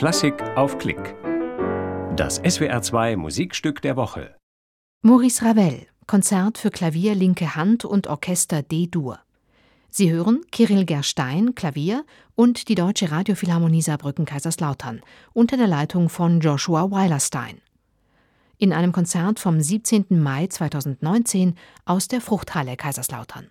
Klassik auf Klick. Das SWR2 Musikstück der Woche. Maurice Ravel, Konzert für Klavier linke Hand und Orchester D-Dur. Sie hören Kirill Gerstein, Klavier und die Deutsche Radiophilharmonie Saarbrücken-Kaiserslautern unter der Leitung von Joshua Weilerstein. In einem Konzert vom 17. Mai 2019 aus der Fruchthalle Kaiserslautern.